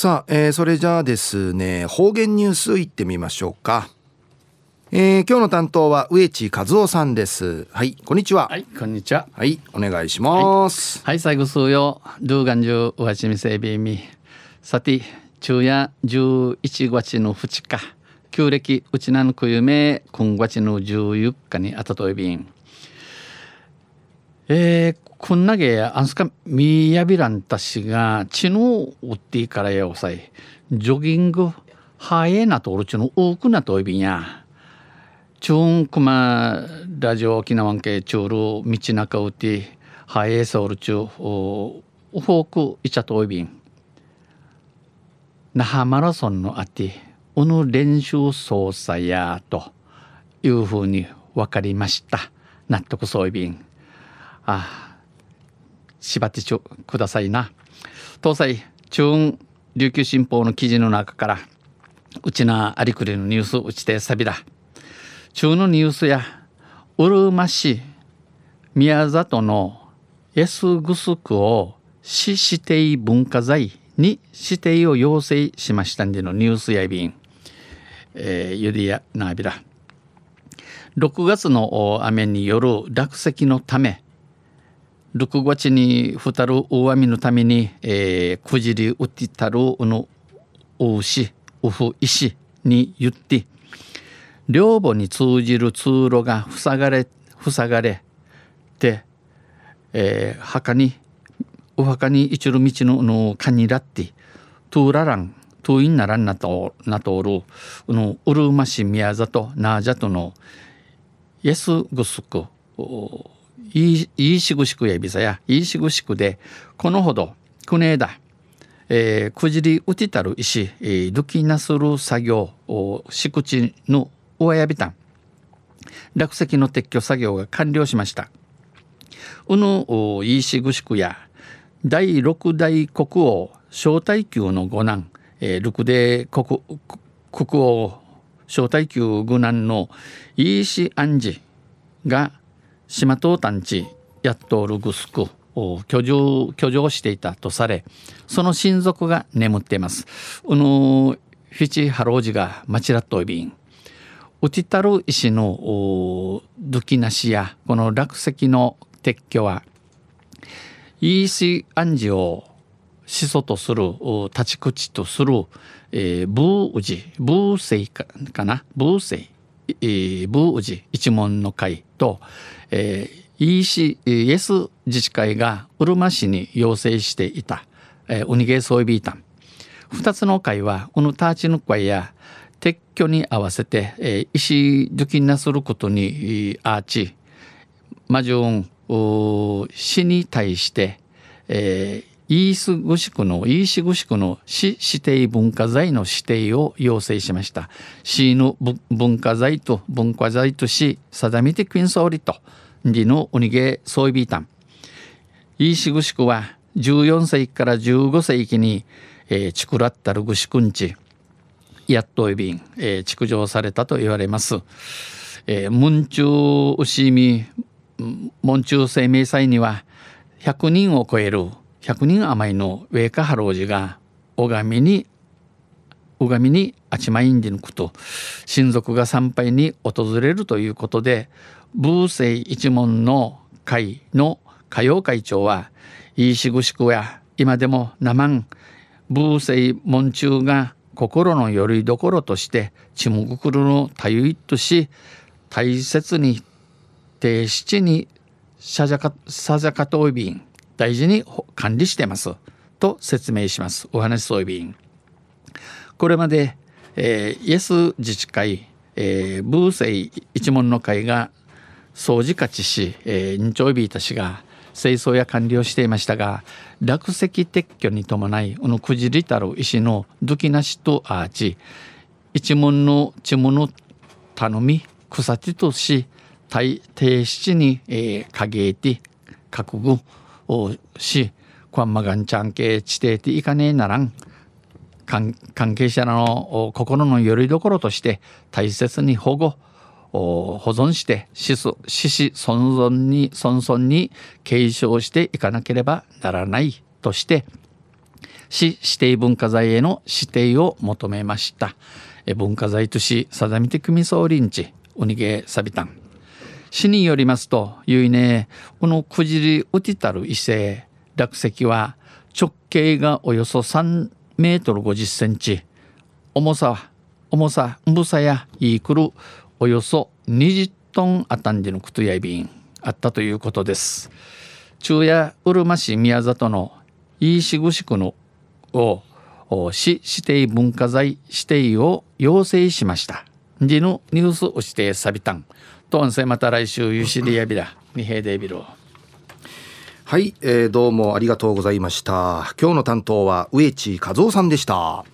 さあ、えー、それじゃあですね方言ニュースいってみましょうか。えー、今日の担当は植地和夫さんです。はいこんにちは。はいこんにちは。はいお願いします、はい、はい、最後数曜ルーガンジュウワチミセビミさて昼夜11月の2日旧暦うちなのくゆめ今月の14日にあたといびんえー、こんなげあんすかみやびらんたしが血のうっていからやおさい。ジョギングはえなとおるちの多くなといびんや。チュンクマラジオ沖縄系チュール道中うてはえそうるちゅうフォークいちゃといびん。那覇マラソンのあてうぬ練習操作やというふうに分かりました。納得そういびん。あ縛ってちょくださいな。東西中琉球新報の記事の中からうちなありくりのニュースうちてさびだ。中のニュースやうるま市宮里のエスグスクを市指定文化財に指定を要請しましたんでのニュースやびん、えー、ゆりやなびら6月の雨による落石のため6月にふたる大雨のために、えー、くじりうてたるのうしうふ石に言って両母に通じる通路が塞がれ塞がれて、えー、墓にお墓に一る道ののかにらってトゥーララントゥインならんなとなとおるのうるま市宮里なじゃとのイエスグスクいいしぐしくやびさや。いいしぐしくでこのほどくねえだ、えー、くじりうちたる石、えー、どきなする作業敷地のおやびたん。落石の撤去作業が完了しました。うぬいいしぐしくや第六代国王小太宮の五男、えー、六代国国王小太宮五男のいいし安治が島東団地やっとるぐすく居住居住していたとされその親族が眠っています。うぬフィチハロージがマチラットイビンウティタル石のドキナシやこの落石の撤去はイーシアンジを始祖とする立ち口とする、えー、ブーウジブーセイかな？ブーセイ、えー、ブーウジ一門の会と、えー、EC イエス自治会がうるま市に要請していた、えー、ウニゲーソイビータン2つの会はこのターチヌ会や撤去に合わせて、えー、石受金なすることにアーチマジョン市に対して、えー、イースグシクのイーシグシクの市指定文化財の指定を要請しました。市の文化財と文化財とし定めてクイン総理と。リのウニゲソイビータンイーシグシクは14世紀から15世紀に、えー、チクラッタルグシクンチやっといびん、えー、築城されたと言われます。えー、文中牛見文中生命祭には100人を超える100人余りのウェイカハロージが拝みに拝みにあちまいんでぬくと親族が参拝に訪れるということでブー一門の会の歌謡会長はいいしぐしくや今でも生んブーセイ門中が心のよりどころとしてちむぐくるのたゆいとし大切に定七にさざかさざかといびん。大事に管理してます。と説明します。お話そういびんこれまで、えー、イエス自治会、えー、ブーセイ一門の会が掃除勝ちし、えー、日曜日たちが清掃や管理をしていましたが落石撤去に伴いこのくじりたる石のどきなしとアーチ一門の地物頼み草地とし低七に、えー、影て覚悟をしこんまがんちゃんけ地底ていかねえならん。関係者の心のよりどころとして大切に保護保存して子孫孫に孫孫に継承していかなければならないとして市指定文化財への指定を求めました。文化財とし定めて組総臨地ウニゲサビタン市によりますとゆいねこのくじりうてたる異性落石は直径がおよそ3メートル50センチ。重さは重さ重さやいいくるおよそ20トンあたんでのくとやいびん。あったということです。中夜うるま市宮里の飯しぐし区のを市指定文化財指定を要請しました。でのニュースをしてサビタン。とんせまた来週ゆしりやびらにへでびろはい、えー、どうもありがとうございました。今日の担当は植地和夫さんでした。